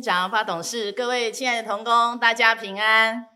长、发董事，各位亲爱的同工，大家平安。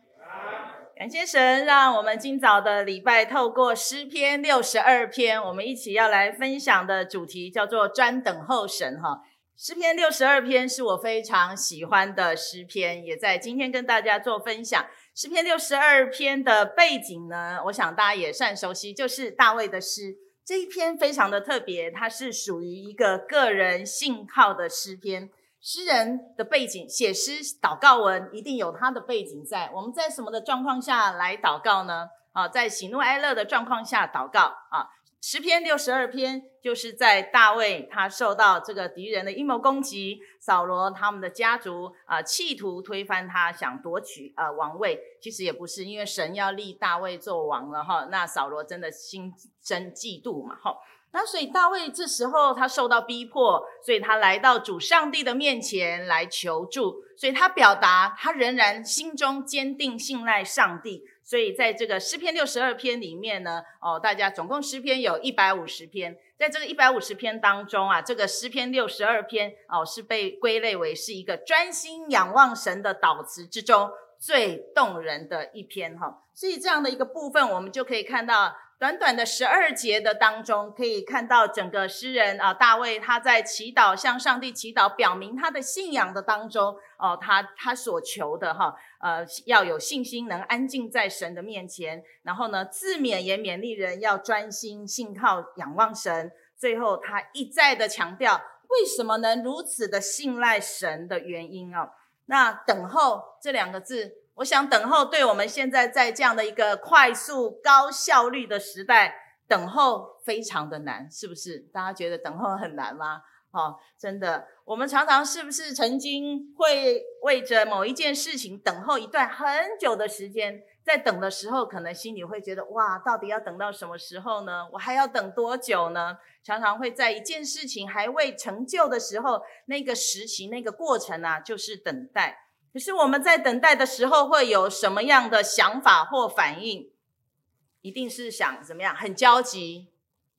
感谢神，让我们今早的礼拜透过诗篇六十二篇，我们一起要来分享的主题叫做“专等候神”哈。诗篇六十二篇是我非常喜欢的诗篇，也在今天跟大家做分享。诗篇六十二篇的背景呢，我想大家也算熟悉，就是大卫的诗。这一篇非常的特别，它是属于一个个人信号的诗篇。诗人的背景，写诗祷告文一定有他的背景在。我们在什么的状况下来祷告呢？啊，在喜怒哀乐的状况下祷告啊。十篇六十二篇就是在大卫他受到这个敌人的阴谋攻击，扫罗他们的家族啊企图推翻他，想夺取呃王位。其实也不是，因为神要立大卫做王了哈。那扫罗真的心生嫉妒嘛哈。那所以大卫这时候他受到逼迫，所以他来到主上帝的面前来求助，所以他表达他仍然心中坚定信赖上帝。所以在这个诗篇六十二篇里面呢，哦，大家总共诗篇有一百五十篇，在这个一百五十篇当中啊，这个诗篇六十二篇哦是被归类为是一个专心仰望神的祷词之中最动人的一篇哈。所以这样的一个部分，我们就可以看到。短短的十二节的当中，可以看到整个诗人啊，大卫他在祈祷，向上帝祈祷，表明他的信仰的当中，哦，他他所求的哈，呃，要有信心，能安静在神的面前，然后呢，自勉也勉励人要专心信靠仰望神。最后，他一再的强调，为什么能如此的信赖神的原因啊？那等候这两个字。我想等候，对我们现在在这样的一个快速、高效率的时代，等候非常的难，是不是？大家觉得等候很难吗？哦，真的，我们常常是不是曾经会为着某一件事情等候一段很久的时间，在等的时候，可能心里会觉得哇，到底要等到什么时候呢？我还要等多久呢？常常会在一件事情还未成就的时候，那个时期、那个过程啊，就是等待。可是我们在等待的时候会有什么样的想法或反应？一定是想怎么样？很焦急、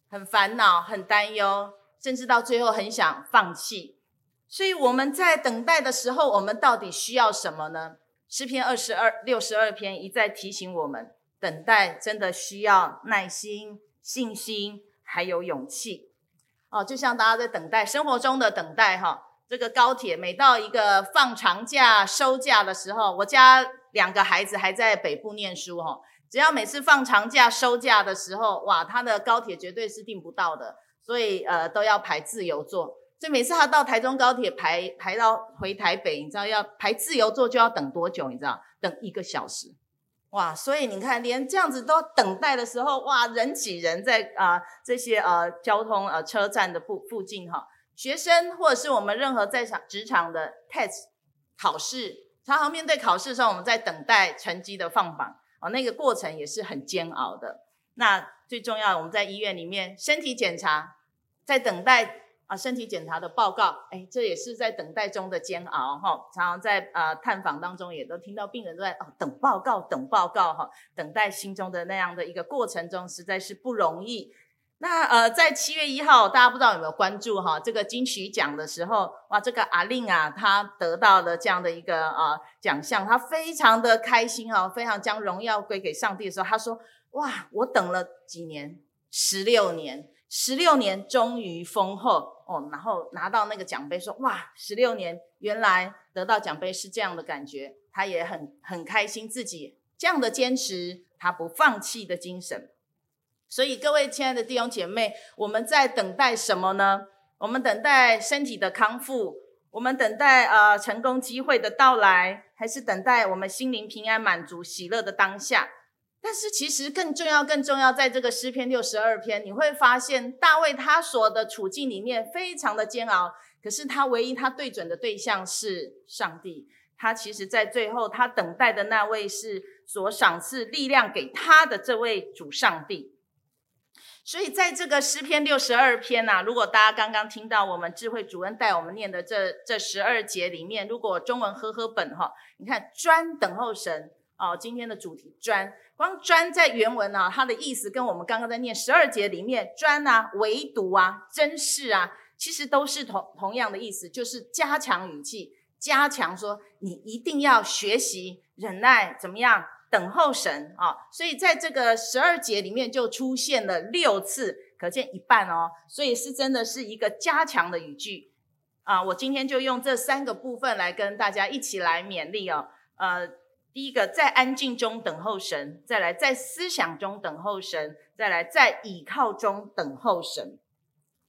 很烦恼、很担忧，甚至到最后很想放弃。所以我们在等待的时候，我们到底需要什么呢？诗篇二十二、六十二篇一再提醒我们，等待真的需要耐心、信心，还有勇气。哦，就像大家在等待生活中的等待，哈。这个高铁每到一个放长假收假的时候，我家两个孩子还在北部念书哈，只要每次放长假收假的时候，哇，他的高铁绝对是订不到的，所以呃都要排自由座。所以每次他到台中高铁排排到回台北，你知道要排自由座就要等多久？你知道等一个小时，哇！所以你看，连这样子都等待的时候，哇，人挤人在啊、呃、这些呃交通呃车站的附附近哈。学生或者是我们任何在场职场的 test 考试，常常面对考试的时候，我们在等待成绩的放榜哦，那个过程也是很煎熬的。那最重要，我们在医院里面身体检查，在等待啊身体检查的报告，哎，这也是在等待中的煎熬哈。常常在啊探访当中，也都听到病人都在哦等报告，等报告哈，等待心中的那样的一个过程中，实在是不容易。那呃，在七月一号，大家不知道有没有关注哈？这个金曲奖的时候，哇，这个阿令啊，他得到了这样的一个啊奖项，他非常的开心哦，非常将荣耀归给上帝的时候，他说：哇，我等了几年，十六年，十六年终于丰后哦，然后拿到那个奖杯，说：哇，十六年，原来得到奖杯是这样的感觉，他也很很开心自己这样的坚持，他不放弃的精神。所以，各位亲爱的弟兄姐妹，我们在等待什么呢？我们等待身体的康复，我们等待呃成功机会的到来，还是等待我们心灵平安、满足、喜乐的当下？但是，其实更重要、更重要，在这个诗篇六十二篇，你会发现大卫他所的处境里面非常的煎熬，可是他唯一他对准的对象是上帝。他其实，在最后，他等待的那位是所赏赐力量给他的这位主上帝。所以，在这个诗篇六十二篇呐、啊，如果大家刚刚听到我们智慧主恩带我们念的这这十二节里面，如果中文和合本哈，你看专等候神哦，今天的主题专，光专在原文啊，它的意思跟我们刚刚在念十二节里面专啊、唯独啊、珍视啊，其实都是同同样的意思，就是加强语气、加强说你一定要学习忍耐，怎么样等候神啊？所以在这个十二节里面就出现了六次，可见一半哦。所以是真的是一个加强的语句啊。我今天就用这三个部分来跟大家一起来勉励哦。呃，第一个在安静中等候神，再来在思想中等候神，再来在倚靠中等候神。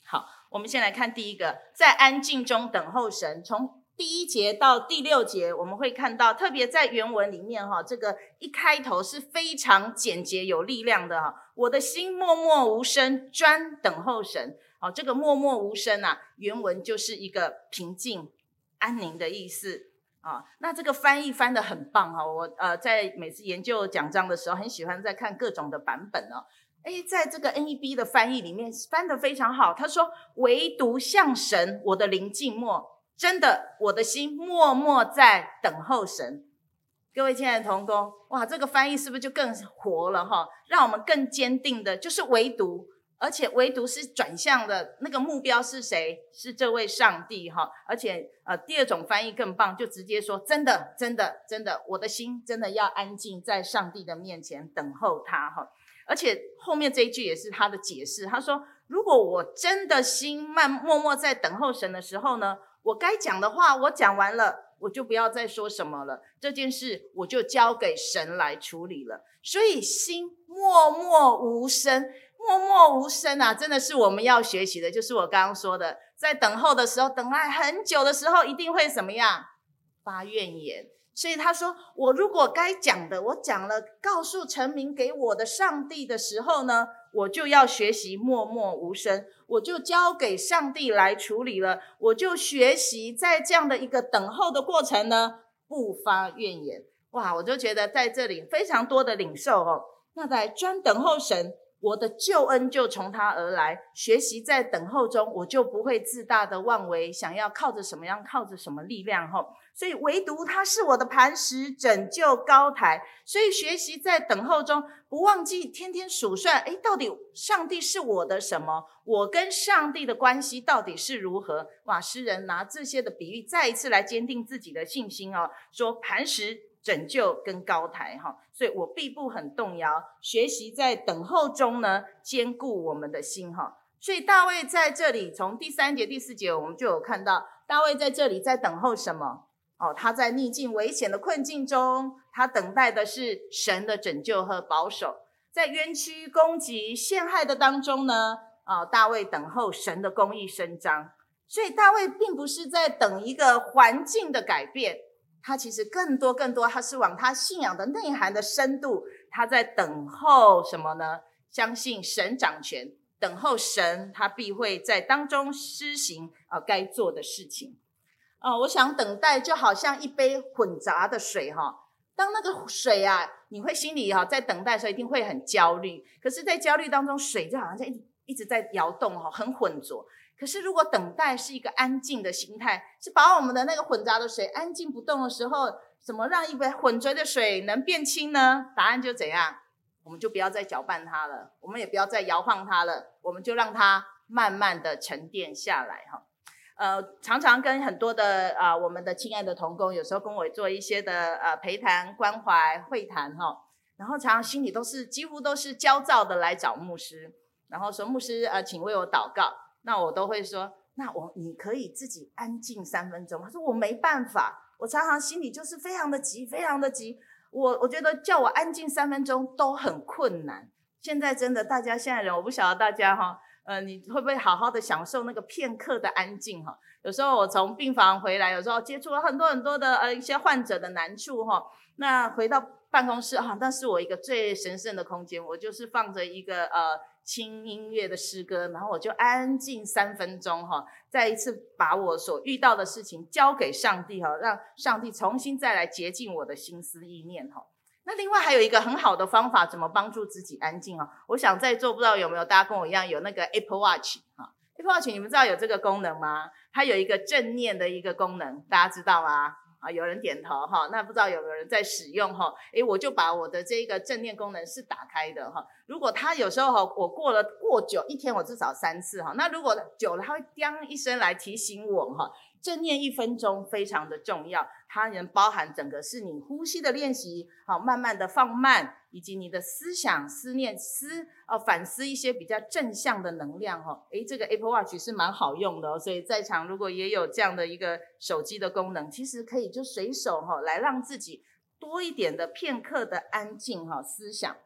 好。我们先来看第一个，在安静中等候神。从第一节到第六节，我们会看到，特别在原文里面，哈，这个一开头是非常简洁有力量的，哈。我的心默默无声，专等候神。好，这个默默无声啊，原文就是一个平静、安宁的意思啊。那这个翻译翻得很棒哈，我呃在每次研究讲章的时候，很喜欢在看各种的版本哦。诶，在这个 NEB 的翻译里面翻得非常好。他说：“唯独向神，我的灵静默，真的，我的心默默在等候神。”各位亲爱的同工，哇，这个翻译是不是就更活了哈？让我们更坚定的，就是唯独，而且唯独是转向的那个目标是谁？是这位上帝哈。而且呃，第二种翻译更棒，就直接说：“真的，真的，真的，我的心真的要安静在上帝的面前等候他哈。”而且后面这一句也是他的解释，他说：“如果我真的心慢默默在等候神的时候呢，我该讲的话我讲完了，我就不要再说什么了，这件事我就交给神来处理了。所以心默默无声，默默无声啊，真的是我们要学习的，就是我刚刚说的，在等候的时候，等待很久的时候，一定会怎么样？发怨言。”所以他说：“我如果该讲的，我讲了，告诉陈明给我的上帝的时候呢，我就要学习默默无声，我就交给上帝来处理了。我就学习在这样的一个等候的过程呢，不发怨言。哇，我就觉得在这里非常多的领受哦。那在专等候神。”我的救恩就从他而来，学习在等候中，我就不会自大的妄为，想要靠着什么样，靠着什么力量吼。所以唯独他是我的磐石，拯救高台。所以学习在等候中，不忘记天天数算，诶，到底上帝是我的什么？我跟上帝的关系到底是如何？哇，诗人拿这些的比喻，再一次来坚定自己的信心哦，说磐石。拯救跟高台哈，所以我必不很动摇。学习在等候中呢，坚固我们的心哈。所以大卫在这里，从第三节、第四节，我们就有看到大卫在这里在等候什么？哦，他在逆境危险的困境中，他等待的是神的拯救和保守。在冤屈、攻击、陷害的当中呢，啊，大卫等候神的公义伸张。所以大卫并不是在等一个环境的改变。他其实更多更多，他是往他信仰的内涵的深度，他在等候什么呢？相信神掌权，等候神，他必会在当中施行啊该做的事情。啊，我想等待就好像一杯混杂的水哈，当那个水啊，你会心里哈在等待的时候一定会很焦虑，可是，在焦虑当中，水就好像在一一直在摇动哈，很浑浊。可是，如果等待是一个安静的心态，是把我们的那个混杂的水安静不动的时候，怎么让一杯浑浊的水能变清呢？答案就怎样？我们就不要再搅拌它了，我们也不要再摇晃它了，我们就让它慢慢的沉淀下来哈。呃，常常跟很多的啊、我们的亲爱的童工，有时候跟我做一些的呃陪谈、关怀、会谈哈，然后常常心里都是几乎都是焦躁的来找牧师，然后说牧师呃，请为我祷告。那我都会说，那我你可以自己安静三分钟。他说我没办法，我常常心里就是非常的急，非常的急。我我觉得叫我安静三分钟都很困难。现在真的，大家现在人，我不晓得大家哈，呃，你会不会好好的享受那个片刻的安静哈？有时候我从病房回来，有时候接触了很多很多的呃一些患者的难处哈。那回到办公室哈，那是我一个最神圣的空间，我就是放着一个呃。轻音乐的诗歌，然后我就安静三分钟哈，再一次把我所遇到的事情交给上帝哈，让上帝重新再来洁净我的心思意念哈。那另外还有一个很好的方法，怎么帮助自己安静啊？我想在座不知道有没有大家跟我一样有那个 Apple Watch 哈，Apple Watch 你们知道有这个功能吗？它有一个正念的一个功能，大家知道吗？啊，有人点头哈，那不知道有没有人在使用哈？诶，我就把我的这个正念功能是打开的哈。如果他有时候哈，我过了过久，一天我至少三次哈。那如果久了，他会叮一声来提醒我哈。正念一分钟非常的重要，它能包含整个是你呼吸的练习，好，慢慢的放慢，以及你的思想、思念、思呃反思一些比较正向的能量哦。诶，这个 Apple Watch 是蛮好用的哦，所以在场如果也有这样的一个手机的功能，其实可以就随手哈来让自己多一点的片刻的安静哈思想。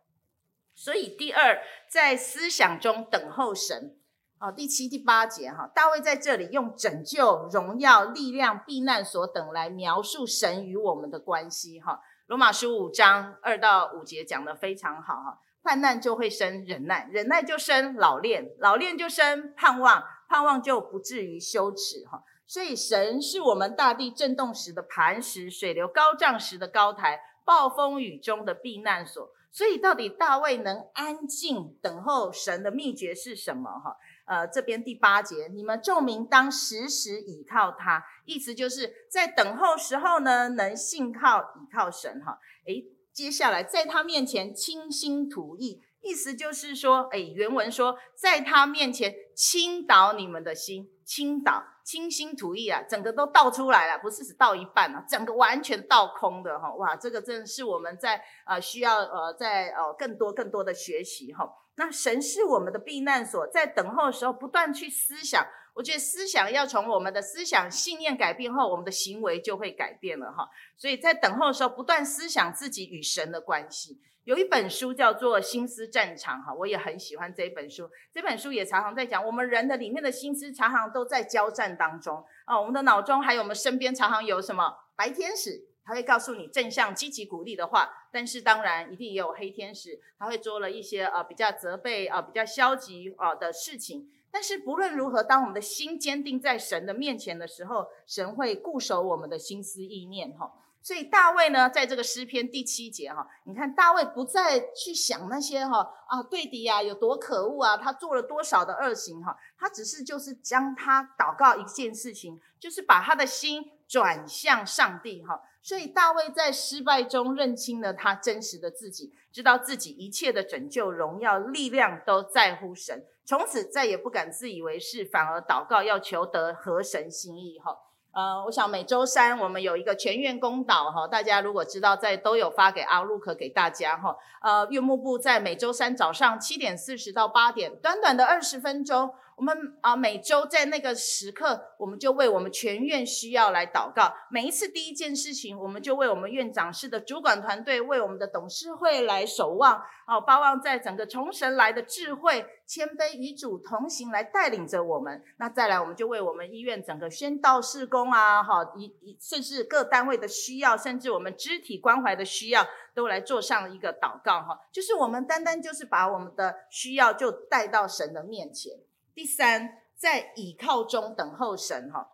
所以第二，在思想中等候神。好，第七、第八节哈，大卫在这里用拯救、荣耀、力量、避难所等来描述神与我们的关系哈。罗马书五章二到五节讲得非常好哈，患难就会生忍耐，忍耐就生老练，老练就生盼望，盼望就不至于羞耻哈。所以神是我们大地震动时的磐石，水流高涨时的高台，暴风雨中的避难所。所以到底大卫能安静等候神的秘诀是什么哈？呃，这边第八节，你们众民当时时倚靠他，意思就是在等候时候呢，能信靠倚靠神哈。诶，接下来在他面前倾心吐意，意思就是说，诶，原文说在他面前倾倒你们的心，倾倒，倾心吐意啊，整个都倒出来了，不是只倒一半啊，整个完全倒空的哈。哇，这个真的是我们在呃需要呃在呃更多更多的学习哈。那神是我们的避难所，在等候的时候不断去思想。我觉得思想要从我们的思想信念改变后，我们的行为就会改变了哈。所以在等候的时候，不断思想自己与神的关系。有一本书叫做《心思战场》哈，我也很喜欢这一本书。这本书也常常在讲，我们人的里面的心思常常都在交战当中啊。我们的脑中还有我们身边常常有什么白天使。他会告诉你正向、积极、鼓励的话，但是当然一定也有黑天使，他会做了一些呃比较责备、呃、比较消极啊的事情。但是不论如何，当我们的心坚定在神的面前的时候，神会固守我们的心思意念哈。所以大卫呢，在这个诗篇第七节哈，你看大卫不再去想那些哈啊对敌啊有多可恶啊，他做了多少的恶行哈，他只是就是将他祷告一件事情，就是把他的心转向上帝哈。所以大卫在失败中认清了他真实的自己，知道自己一切的拯救、荣耀、力量都在乎神，从此再也不敢自以为是，反而祷告要求得合神心意。哈，呃，我想每周三我们有一个全院公祷，哈，大家如果知道，在都有发给阿路克给大家，哈，呃，院牧部在每周三早上七点四十到八点，短短的二十分钟。我们啊，每周在那个时刻，我们就为我们全院需要来祷告。每一次第一件事情，我们就为我们院长室的主管团队，为我们的董事会来守望。哦，巴望在整个从神来的智慧、谦卑与主同行来带领着我们。那再来，我们就为我们医院整个宣道事工啊，哈，一一甚至各单位的需要，甚至我们肢体关怀的需要，都来做上一个祷告。哈，就是我们单单就是把我们的需要就带到神的面前。第三，在倚靠中等候神哈。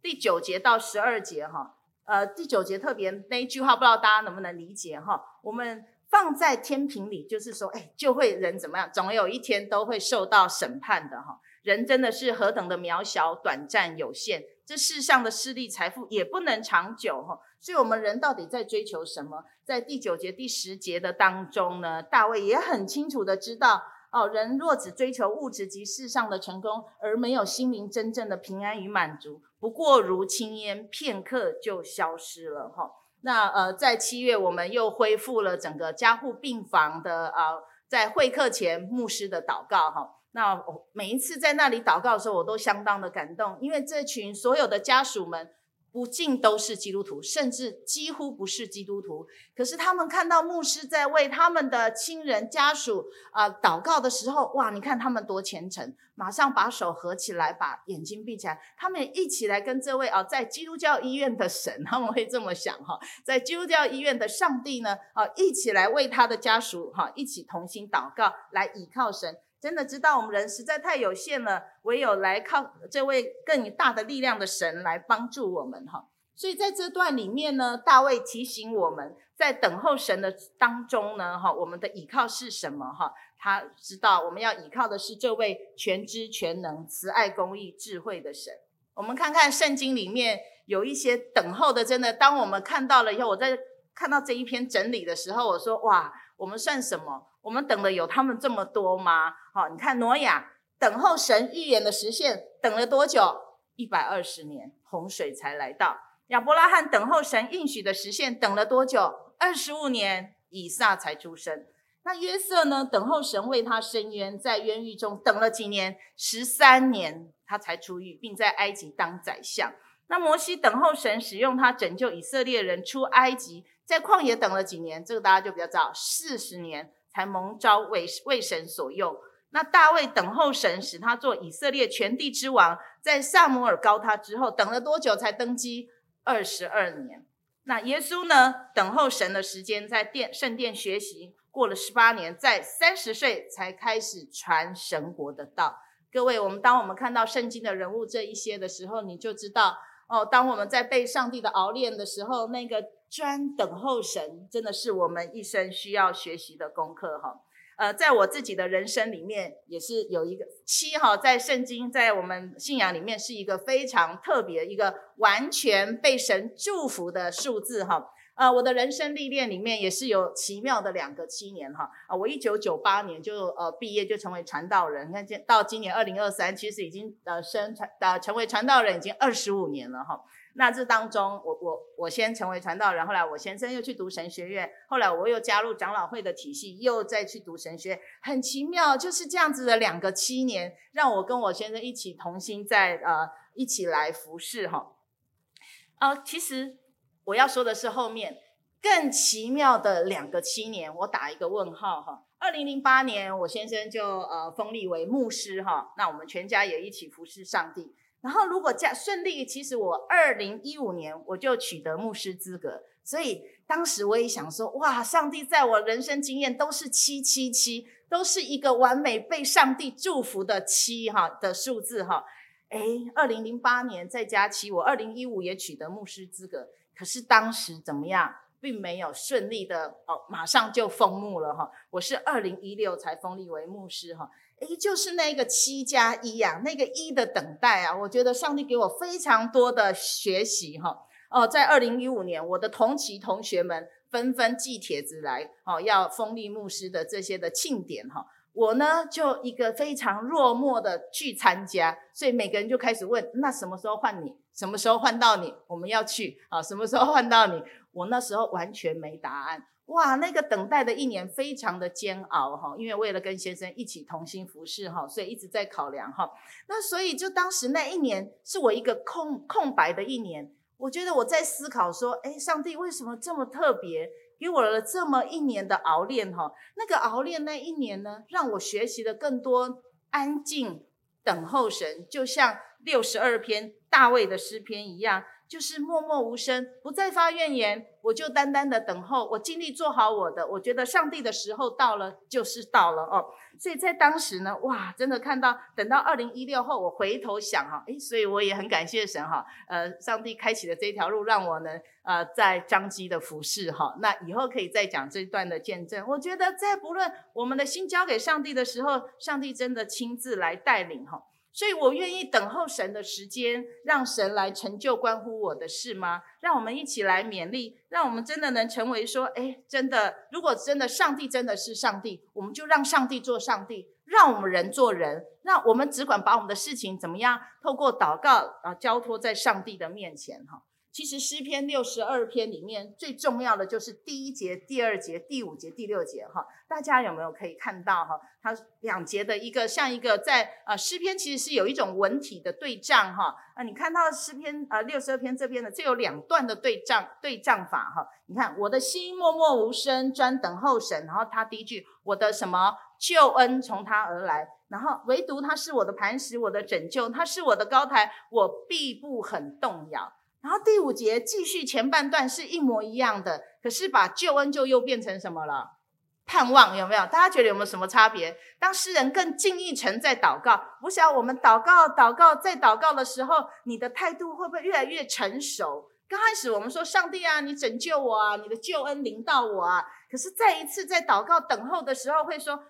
第九节到十二节哈，呃，第九节特别那一句话，不知道大家能不能理解哈？我们放在天平里，就是说，哎，就会人怎么样？总有一天都会受到审判的哈。人真的是何等的渺小、短暂、有限，这世上的势力、财富也不能长久哈。所以，我们人到底在追求什么？在第九节、第十节的当中呢，大卫也很清楚的知道。哦，人若只追求物质及世上的成功，而没有心灵真正的平安与满足，不过如轻烟，片刻就消失了。哈、那呃，在七月我们又恢复了整个加护病房的啊、在会客前牧师的祷告。哈、那我每一次在那里祷告的时候，我都相当的感动，因为这群所有的家属们。不尽都是基督徒，甚至几乎不是基督徒。可是他们看到牧师在为他们的亲人家属啊、呃、祷告的时候，哇！你看他们多虔诚，马上把手合起来，把眼睛闭起来，他们也一起来跟这位啊、在基督教医院的神，他们会这么想哈，在基督教医院的上帝呢啊、一起来为他的家属哈、一起同心祷告，来倚靠神。真的知道我们人实在太有限了，唯有来靠这位更大的力量的神来帮助我们哈。所以在这段里面呢，大卫提醒我们在等候神的当中呢，哈，我们的倚靠是什么哈？他知道我们要倚靠的是这位全知全能、慈爱公义、智慧的神。我们看看圣经里面有一些等候的，真的，当我们看到了以后，我在看到这一篇整理的时候，我说哇，我们算什么？我们等了有他们这么多吗？好，你看挪亚等候神预言的实现，等了多久？一百二十年，洪水才来到。亚伯拉罕等候神应许的实现，等了多久？二十五年，以撒才出生。那约瑟呢？等候神为他伸冤，在冤狱中等了几年？十三年，他才出狱，并在埃及当宰相。那摩西等候神使用他拯救以色列人出埃及，在旷野等了几年？这个大家就比较知道，四十年才蒙召为为神所用。那大卫等候神使他做以色列全地之王，在撒母耳膏他之后，等了多久才登基？二十二年。那耶稣呢？等候神的时间在殿圣殿学习。过了十八年，在三十岁才开始传神国的道。各位，我们当我们看到圣经的人物这一些的时候，你就知道哦，当我们在被上帝的熬炼的时候，那个专等候神，真的是我们一生需要学习的功课哈。呃，在我自己的人生里面，也是有一个七哈，在圣经，在我们信仰里面是一个非常特别、一个完全被神祝福的数字哈。呃，我的人生历练里面也是有奇妙的两个七年哈。啊，我一九九八年就呃毕业就成为传道人，你看今到今年二零二三，其实已经呃升传呃成为传道人已经二十五年了哈。那这当中，我我我先成为传道人，后来我先生又去读神学院，后来我又加入长老会的体系，又再去读神学，很奇妙，就是这样子的两个七年，让我跟我先生一起同心在呃一起来服侍哈。呃，其实。我要说的是后面更奇妙的两个七年，我打一个问号哈。二零零八年，我先生就呃封立为牧师哈，那我们全家也一起服侍上帝。然后如果这样顺利，其实我二零一五年我就取得牧师资格，所以当时我也想说，哇，上帝在我人生经验都是七七七，都是一个完美被上帝祝福的七哈的数字哈。诶，二零零八年再加七，我二零一五也取得牧师资格。可是当时怎么样，并没有顺利的哦，马上就封牧了哈。我是二零一六才封立为牧师哈。诶，就是那个七加一呀，那个一的等待啊，我觉得上帝给我非常多的学习哈。哦，在二零一五年，我的同期同学们纷纷寄帖子来哦，要封立牧师的这些的庆典哈。我呢，就一个非常落寞的去参加，所以每个人就开始问：那什么时候换你？什么时候换到你？我们要去啊？什么时候换到你？我那时候完全没答案。哇，那个等待的一年非常的煎熬哈，因为为了跟先生一起同心服侍哈，所以一直在考量哈。那所以就当时那一年是我一个空空白的一年，我觉得我在思考说：诶，上帝为什么这么特别？给我了这么一年的熬炼哈，那个熬炼那一年呢，让我学习了更多安静等候神，就像六十二篇大卫的诗篇一样。就是默默无声，不再发怨言，我就单单的等候，我尽力做好我的。我觉得上帝的时候到了，就是到了哦。所以在当时呢，哇，真的看到，等到二零一六后，我回头想哈，诶，所以我也很感谢神哈，呃，上帝开启了这条路，让我能，呃，在彰基的服侍哈。那以后可以再讲这段的见证。我觉得在不论我们的心交给上帝的时候，上帝真的亲自来带领哈。所以我愿意等候神的时间，让神来成就关乎我的事吗？让我们一起来勉励，让我们真的能成为说，哎，真的，如果真的上帝真的是上帝，我们就让上帝做上帝，让我们人做人，让我们只管把我们的事情怎么样，透过祷告啊，交托在上帝的面前哈。其实诗篇六十二篇里面最重要的就是第一节、第二节、第五节、第六节哈，大家有没有可以看到哈？它两节的一个像一个在呃诗篇其实是有一种文体的对仗哈啊，你看到诗篇呃六十二篇这边的这有两段的对仗对仗法哈，你看我的心默默无声专等候神，然后他第一句我的什么救恩从他而来，然后唯独他是我的磐石，我的拯救，他是我的高台，我必不很动摇。然后第五节继续前半段是一模一样的，可是把救恩就又变成什么了？盼望有没有？大家觉得有没有什么差别？当诗人更近一层在祷告，不晓得我们祷告、祷告、再祷告的时候，你的态度会不会越来越成熟？刚开始我们说上帝啊，你拯救我啊，你的救恩临到我啊，可是再一次在祷告等候的时候，会说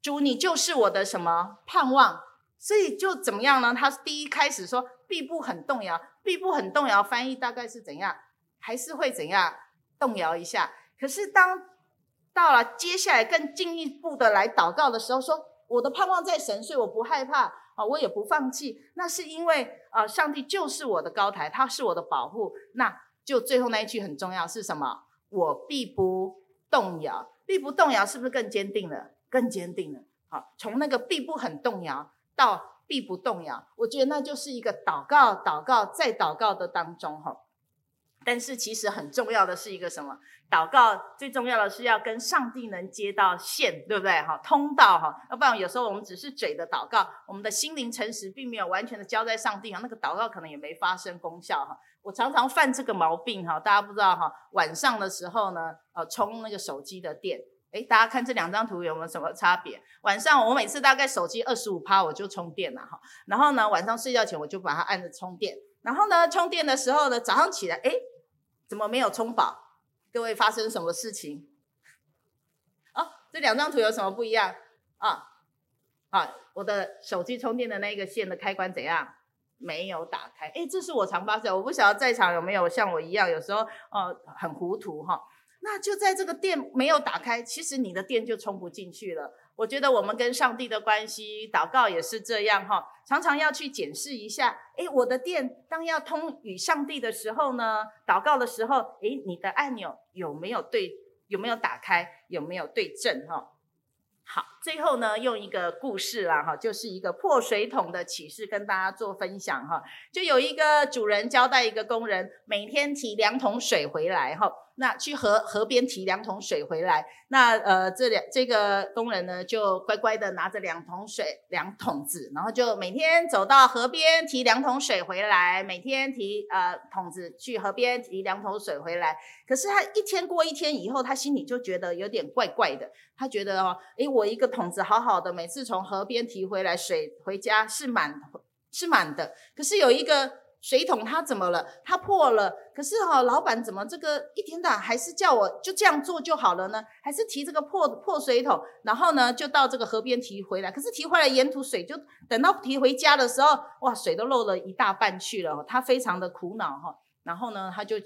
主，你就是我的什么盼望？所以就怎么样呢？他第一开始说必不很动摇。必不很动摇，翻译大概是怎样？还是会怎样动摇一下？可是当到了接下来更进一步的来祷告的时候，说我的盼望在神，所以我不害怕啊，我也不放弃。那是因为啊，上帝就是我的高台，他是我的保护。那就最后那一句很重要是什么？我必不动摇，必不动摇，是不是更坚定了？更坚定了。好，从那个必不很动摇到必不动摇，我觉得那就是一个祷告、祷告再祷告的当中哈。但是其实很重要的是一个什么？祷告最重要的是要跟上帝能接到线，对不对？哈，通道哈，要不然有时候我们只是嘴的祷告，我们的心灵诚实，并没有完全的交在上帝啊，那个祷告可能也没发生功效哈。我常常犯这个毛病哈，大家不知道哈，晚上的时候呢，呃，充那个手机的电，诶，大家看这两张图有没有什么差别？晚上我每次大概手机二十五趴我就充电了哈，然后呢，晚上睡觉前我就把它按着充电，然后呢，充电的时候呢，早上起来，诶怎么没有充饱？各位发生什么事情？哦，这两张图有什么不一样啊？啊，我的手机充电的那个线的开关怎样？没有打开。诶，这是我常发现，我不晓得在场有没有像我一样，有时候呃很糊涂哈。那就在这个电没有打开，其实你的电就充不进去了。我觉得我们跟上帝的关系，祷告也是这样哈，常常要去检视一下，诶，我的电当要通与上帝的时候呢，祷告的时候，诶，你的按钮有没有对，有没有打开，有没有对正哈？好，最后呢，用一个故事啦哈，就是一个破水桶的启示跟大家做分享哈，就有一个主人交代一个工人每天提两桶水回来哈。那去河河边提两桶水回来，那呃这两这个工人呢就乖乖的拿着两桶水两桶子，然后就每天走到河边提两桶水回来，每天提呃桶子去河边提两桶水回来。可是他一天过一天以后，他心里就觉得有点怪怪的，他觉得哦，诶，我一个桶子好好的，每次从河边提回来水回家是满是满的，可是有一个。水桶它怎么了？它破了。可是哈、老板怎么这个一天到还是叫我就这样做就好了呢？还是提这个破破水桶，然后呢就到这个河边提回来。可是提回来沿途水就等到提回家的时候，哇，水都漏了一大半去了。他非常的苦恼哈。然后呢，他就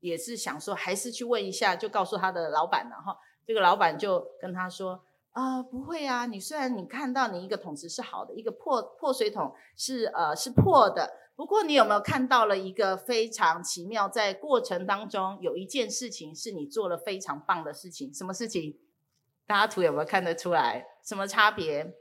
也是想说，还是去问一下，就告诉他的老板了哈。这个老板就跟他说、啊，不会啊，你虽然你看到你一个桶子是好的，一个破破水桶是呃是破的。不过，你有没有看到了一个非常奇妙？在过程当中，有一件事情是你做了非常棒的事情。什么事情？大家图有没有看得出来？什么差别？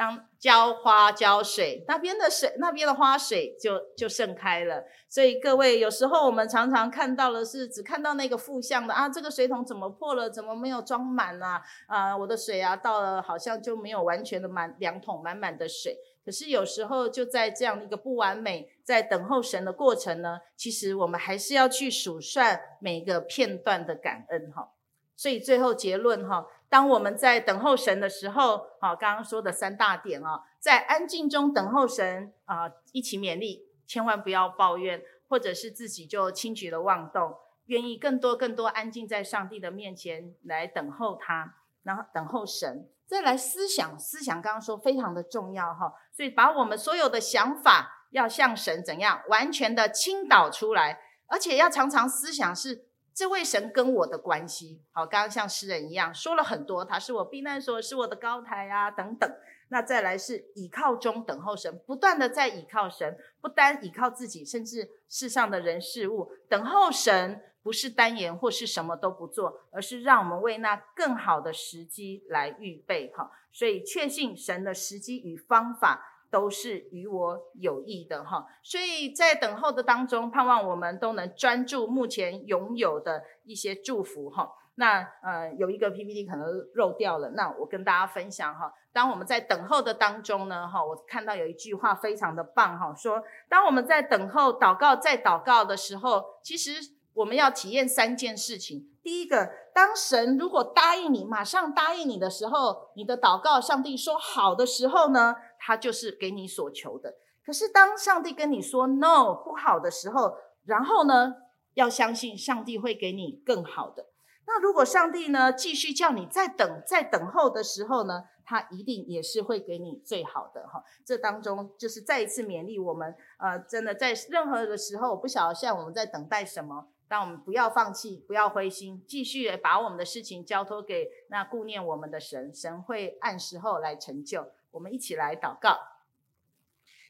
当浇花浇水，那边的水，那边的花水就就盛开了。所以各位，有时候我们常常看到的是只看到那个负向的啊，这个水桶怎么破了？怎么没有装满啊？啊，我的水啊，到了好像就没有完全的满两桶满满的水。可是有时候就在这样一个不完美，在等候神的过程呢，其实我们还是要去数算每一个片段的感恩哈。所以最后结论哈，当我们在等候神的时候，好，刚刚说的三大点啊，在安静中等候神啊，一起勉励，千万不要抱怨，或者是自己就轻举了妄动，愿意更多更多安静在上帝的面前来等候他，然后等候神。再来思想，思想刚刚说非常的重要哈，所以把我们所有的想法要向神怎样完全的倾倒出来，而且要常常思想是这位神跟我的关系。好，刚刚像诗人一样说了很多，他是我避难所，是我的高台啊等等。那再来是倚靠中等候神，不断的在倚靠神，不单倚靠自己，甚至世上的人事物，等候神。不是单言或是什么都不做，而是让我们为那更好的时机来预备哈。所以确信神的时机与方法都是与我有益的哈。所以在等候的当中，盼望我们都能专注目前拥有的一些祝福哈。那呃有一个 PPT 可能漏掉了，那我跟大家分享哈。当我们在等候的当中呢哈，我看到有一句话非常的棒哈，说当我们在等候祷告在祷告的时候，其实。我们要体验三件事情。第一个，当神如果答应你，马上答应你的时候，你的祷告，上帝说好的时候呢，他就是给你所求的。可是当上帝跟你说 no 不好的时候，然后呢，要相信上帝会给你更好的。那如果上帝呢继续叫你再等、再等候的时候呢，他一定也是会给你最好的哈。这当中就是再一次勉励我们，呃，真的在任何的时候，不晓得现在我们在等待什么。但我们不要放弃，不要灰心，继续把我们的事情交托给那顾念我们的神，神会按时候来成就。我们一起来祷告。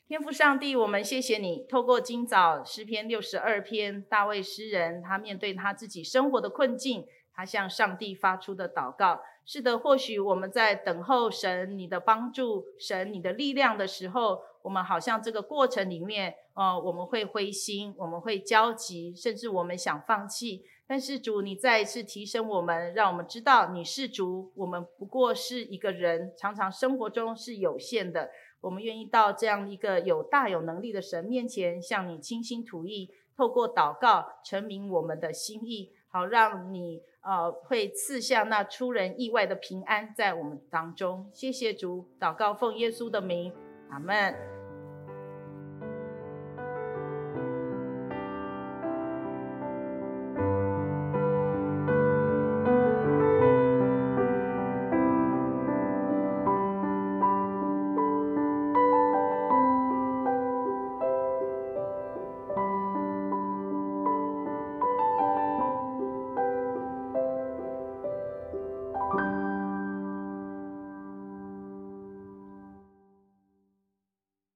天父上帝，我们谢谢你，透过今早诗篇六十二篇，大卫诗人他面对他自己生活的困境，他向上帝发出的祷告。是的，或许我们在等候神你的帮助、神你的力量的时候，我们好像这个过程里面，呃，我们会灰心，我们会焦急，甚至我们想放弃。但是主，你再一次提升我们，让我们知道你是主，我们不过是一个人，常常生活中是有限的。我们愿意到这样一个有大有能力的神面前，向你倾心吐意，透过祷告陈明我们的心意，好让你呃会赐下那出人意外的平安在我们当中。谢谢主，祷告奉耶稣的名，阿门。